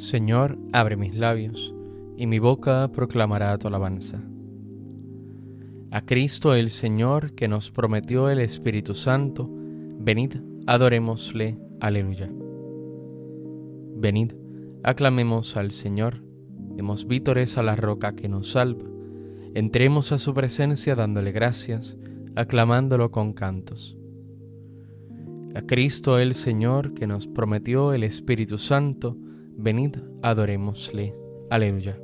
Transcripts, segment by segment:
Señor, abre mis labios, y mi boca proclamará tu alabanza. A Cristo el Señor, que nos prometió el Espíritu Santo, venid, adorémosle. Aleluya. Venid, aclamemos al Señor, demos vítores a la roca que nos salva, entremos a su presencia dándole gracias, aclamándolo con cantos. A Cristo el Señor, que nos prometió el Espíritu Santo, venid, adorémosle. Aleluya.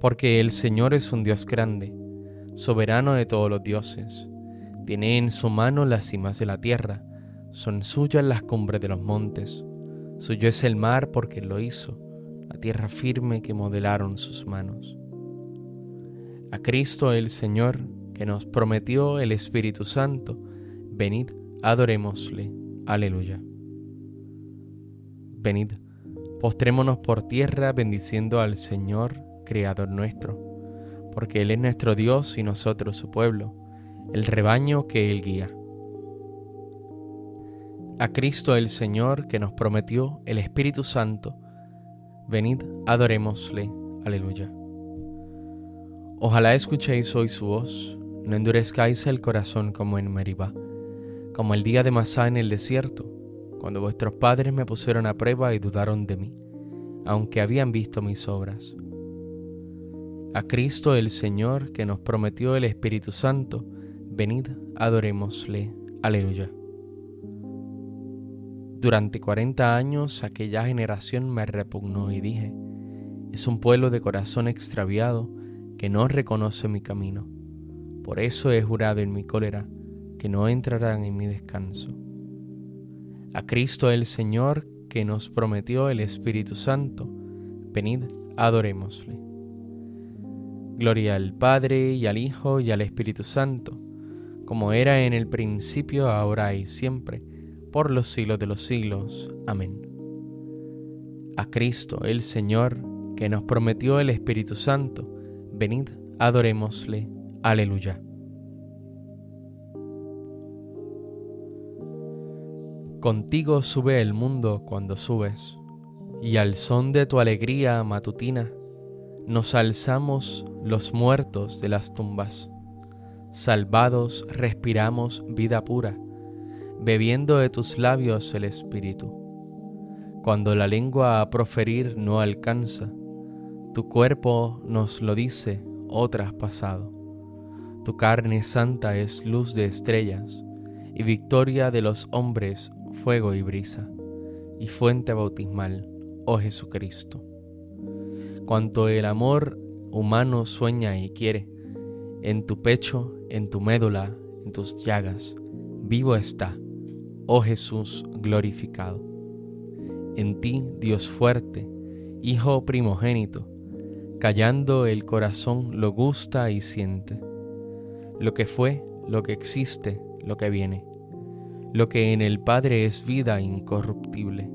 Porque el Señor es un Dios grande, soberano de todos los dioses. Tiene en su mano las cimas de la tierra, son suyas las cumbres de los montes. Suyo es el mar porque lo hizo, la tierra firme que modelaron sus manos. A Cristo el Señor, que nos prometió el Espíritu Santo, venid, adorémosle. Aleluya. Venid, postrémonos por tierra bendiciendo al Señor, Creador nuestro, porque Él es nuestro Dios y nosotros su pueblo, el rebaño que Él guía. A Cristo el Señor que nos prometió el Espíritu Santo, venid, adorémosle. Aleluya. Ojalá escuchéis hoy su voz, no endurezcáis el corazón como en Meribá, como el día de Masá en el desierto cuando vuestros padres me pusieron a prueba y dudaron de mí, aunque habían visto mis obras. A Cristo el Señor, que nos prometió el Espíritu Santo, venid, adorémosle. Aleluya. Durante cuarenta años aquella generación me repugnó y dije, es un pueblo de corazón extraviado que no reconoce mi camino. Por eso he jurado en mi cólera que no entrarán en mi descanso a Cristo el Señor que nos prometió el Espíritu Santo. Venid, adorémosle. Gloria al Padre y al Hijo y al Espíritu Santo, como era en el principio, ahora y siempre, por los siglos de los siglos. Amén. A Cristo el Señor que nos prometió el Espíritu Santo, venid, adorémosle. Aleluya. Contigo sube el mundo cuando subes, y al son de tu alegría matutina nos alzamos los muertos de las tumbas. Salvados respiramos vida pura, bebiendo de tus labios el Espíritu. Cuando la lengua a proferir no alcanza, tu cuerpo nos lo dice, oh traspasado. Tu carne santa es luz de estrellas y victoria de los hombres fuego y brisa, y fuente bautismal, oh Jesucristo. Cuanto el amor humano sueña y quiere, en tu pecho, en tu médula, en tus llagas, vivo está, oh Jesús glorificado. En ti, Dios fuerte, Hijo primogénito, callando el corazón lo gusta y siente, lo que fue, lo que existe, lo que viene lo que en el Padre es vida incorruptible.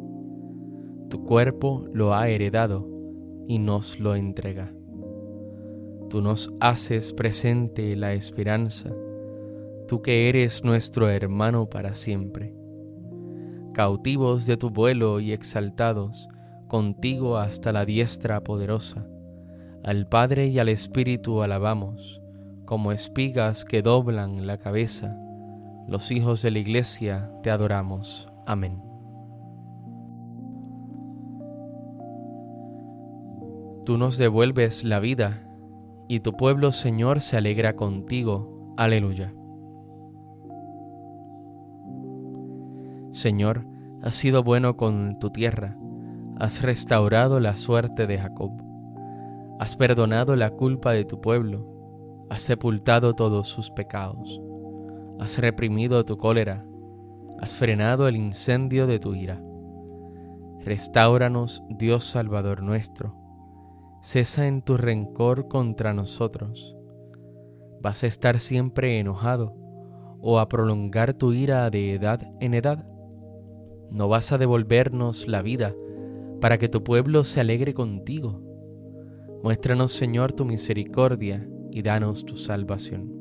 Tu cuerpo lo ha heredado y nos lo entrega. Tú nos haces presente la esperanza, tú que eres nuestro hermano para siempre. Cautivos de tu vuelo y exaltados, contigo hasta la diestra poderosa, al Padre y al Espíritu alabamos, como espigas que doblan la cabeza los hijos de la Iglesia, te adoramos. Amén. Tú nos devuelves la vida, y tu pueblo, Señor, se alegra contigo. Aleluya. Señor, has sido bueno con tu tierra, has restaurado la suerte de Jacob, has perdonado la culpa de tu pueblo, has sepultado todos sus pecados Has reprimido tu cólera, has frenado el incendio de tu ira. Restáuranos, Dios Salvador nuestro. Cesa en tu rencor contra nosotros. ¿Vas a estar siempre enojado o a prolongar tu ira de edad en edad? ¿No vas a devolvernos la vida para que tu pueblo se alegre contigo? Muéstranos, Señor, tu misericordia y danos tu salvación.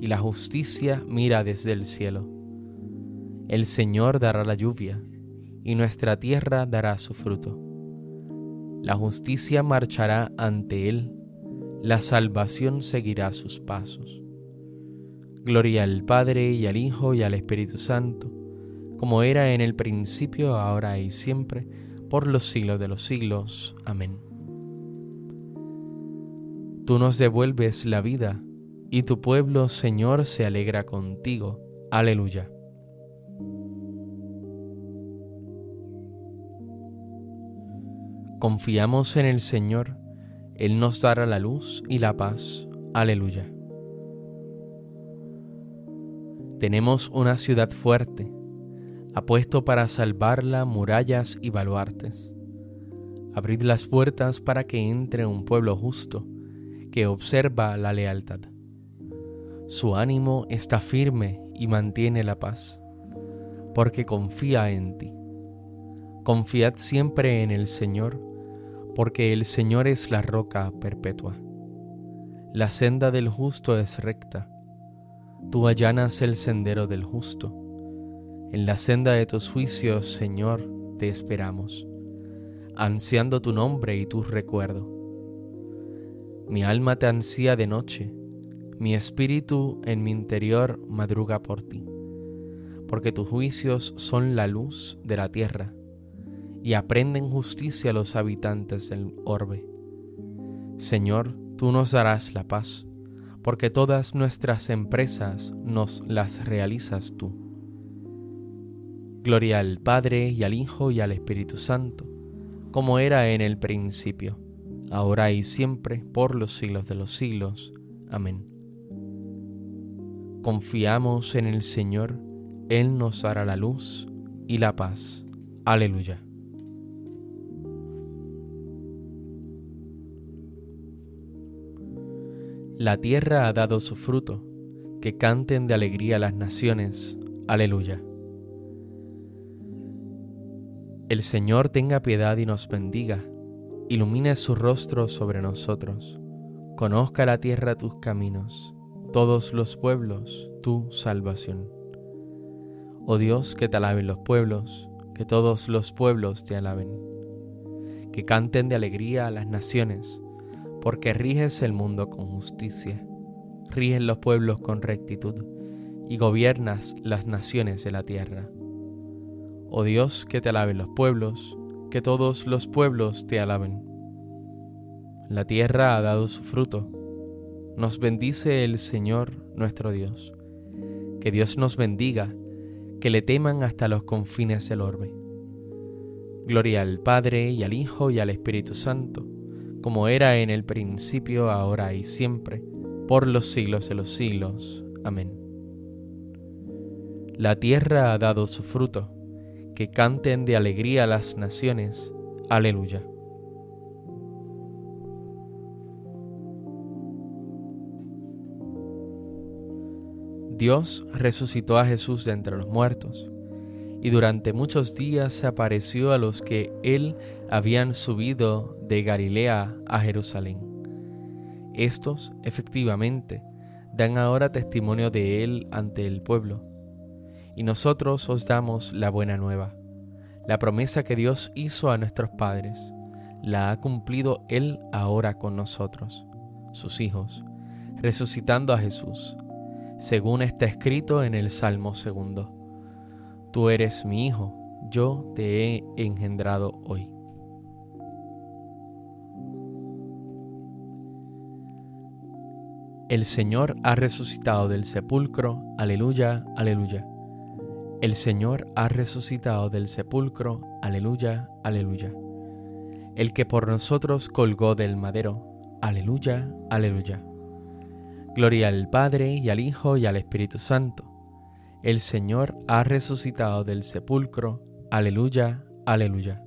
y la justicia mira desde el cielo. El Señor dará la lluvia, y nuestra tierra dará su fruto. La justicia marchará ante él, la salvación seguirá sus pasos. Gloria al Padre y al Hijo y al Espíritu Santo, como era en el principio, ahora y siempre, por los siglos de los siglos. Amén. Tú nos devuelves la vida, y tu pueblo, Señor, se alegra contigo. Aleluya. Confiamos en el Señor, Él nos dará la luz y la paz. Aleluya. Tenemos una ciudad fuerte, apuesto para salvarla murallas y baluartes. Abrid las puertas para que entre un pueblo justo, que observa la lealtad. Su ánimo está firme y mantiene la paz, porque confía en ti. Confiad siempre en el Señor, porque el Señor es la roca perpetua. La senda del justo es recta. Tú allanas el sendero del justo. En la senda de tus juicios, Señor, te esperamos, ansiando tu nombre y tu recuerdo. Mi alma te ansía de noche, mi espíritu en mi interior madruga por ti, porque tus juicios son la luz de la tierra y aprenden justicia los habitantes del orbe. Señor, tú nos darás la paz, porque todas nuestras empresas nos las realizas tú. Gloria al Padre y al Hijo y al Espíritu Santo, como era en el principio, ahora y siempre, por los siglos de los siglos. Amén. Confiamos en el Señor, Él nos dará la luz y la paz. Aleluya. La tierra ha dado su fruto, que canten de alegría las naciones. Aleluya. El Señor tenga piedad y nos bendiga, ilumine su rostro sobre nosotros, conozca la tierra tus caminos, todos los pueblos tu salvación. Oh Dios, que te alaben los pueblos, que todos los pueblos te alaben, que canten de alegría las naciones, porque riges el mundo con justicia, rigen los pueblos con rectitud y gobiernas las naciones de la tierra. Oh Dios, que te alaben los pueblos, que todos los pueblos te alaben. La tierra ha dado su fruto. Nos bendice el Señor nuestro Dios. Que Dios nos bendiga, que le teman hasta los confines del orbe. Gloria al Padre y al Hijo y al Espíritu Santo como era en el principio, ahora y siempre, por los siglos de los siglos. Amén. La tierra ha dado su fruto, que canten de alegría las naciones. Aleluya. Dios resucitó a Jesús de entre los muertos y durante muchos días se apareció a los que él habían subido de Galilea a Jerusalén. Estos, efectivamente, dan ahora testimonio de él ante el pueblo. Y nosotros os damos la buena nueva. La promesa que Dios hizo a nuestros padres, la ha cumplido Él ahora con nosotros, sus hijos, resucitando a Jesús, según está escrito en el Salmo segundo. Tú eres mi hijo, yo te he engendrado hoy. El Señor ha resucitado del sepulcro, aleluya, aleluya. El Señor ha resucitado del sepulcro, aleluya, aleluya. El que por nosotros colgó del madero, aleluya, aleluya. Gloria al Padre y al Hijo y al Espíritu Santo el Señor ha resucitado del sepulcro. Aleluya, aleluya.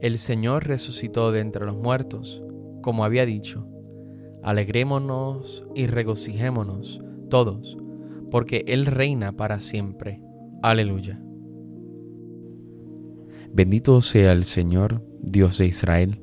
El Señor resucitó de entre los muertos, como había dicho. Alegrémonos y regocijémonos todos, porque Él reina para siempre. Aleluya. Bendito sea el Señor, Dios de Israel,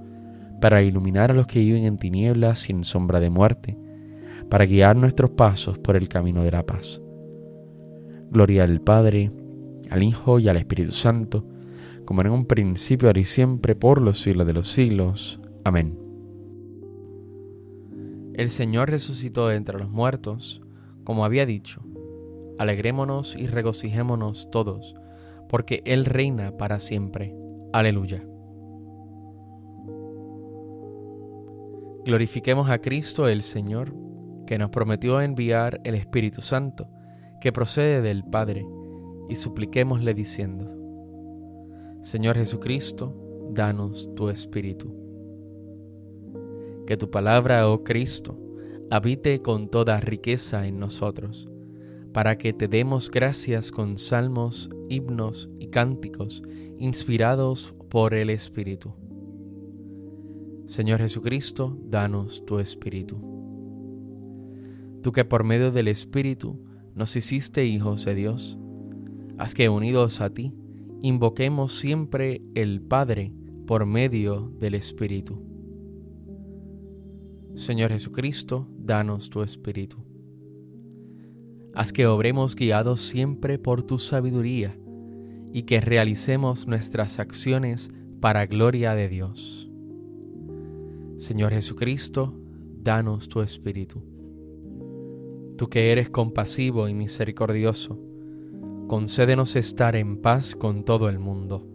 para iluminar a los que viven en tinieblas sin sombra de muerte, para guiar nuestros pasos por el camino de la paz. Gloria al Padre, al Hijo y al Espíritu Santo, como en un principio, ahora y siempre, por los siglos de los siglos. Amén. El Señor resucitó de entre los muertos, como había dicho. Alegrémonos y regocijémonos todos, porque Él reina para siempre. Aleluya. Glorifiquemos a Cristo el Señor, que nos prometió enviar el Espíritu Santo, que procede del Padre, y supliquémosle diciendo, Señor Jesucristo, danos tu Espíritu que tu palabra, oh Cristo, habite con toda riqueza en nosotros, para que te demos gracias con salmos, himnos y cánticos inspirados por el Espíritu. Señor Jesucristo, danos tu Espíritu. Tú que por medio del Espíritu nos hiciste hijos de Dios, haz que unidos a ti, invoquemos siempre el Padre por medio del Espíritu. Señor Jesucristo, danos tu Espíritu. Haz que obremos guiados siempre por tu sabiduría y que realicemos nuestras acciones para gloria de Dios. Señor Jesucristo, danos tu Espíritu. Tú que eres compasivo y misericordioso, concédenos estar en paz con todo el mundo.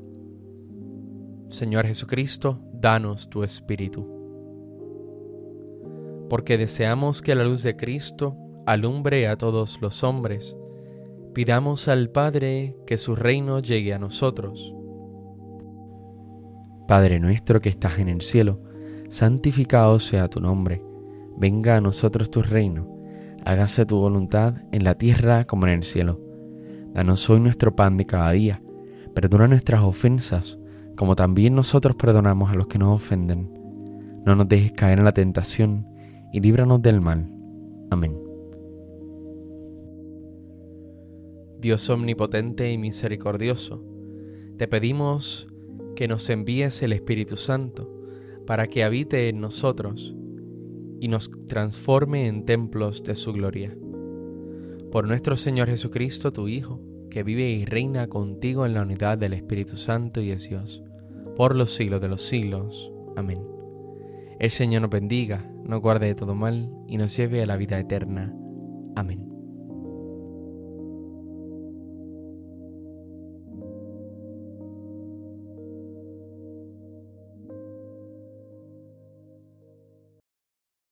Señor Jesucristo, danos tu Espíritu porque deseamos que la luz de Cristo alumbre a todos los hombres, pidamos al Padre que su reino llegue a nosotros. Padre nuestro que estás en el cielo, santificado sea tu nombre, venga a nosotros tu reino, hágase tu voluntad en la tierra como en el cielo. Danos hoy nuestro pan de cada día, perdona nuestras ofensas, como también nosotros perdonamos a los que nos ofenden. No nos dejes caer en la tentación, y líbranos del mal. Amén. Dios omnipotente y misericordioso, te pedimos que nos envíes el Espíritu Santo para que habite en nosotros y nos transforme en templos de su gloria. Por nuestro Señor Jesucristo, tu Hijo, que vive y reina contigo en la unidad del Espíritu Santo y es Dios, por los siglos de los siglos. Amén. El Señor nos bendiga, nos guarde de todo mal y nos lleve a la vida eterna. Amén.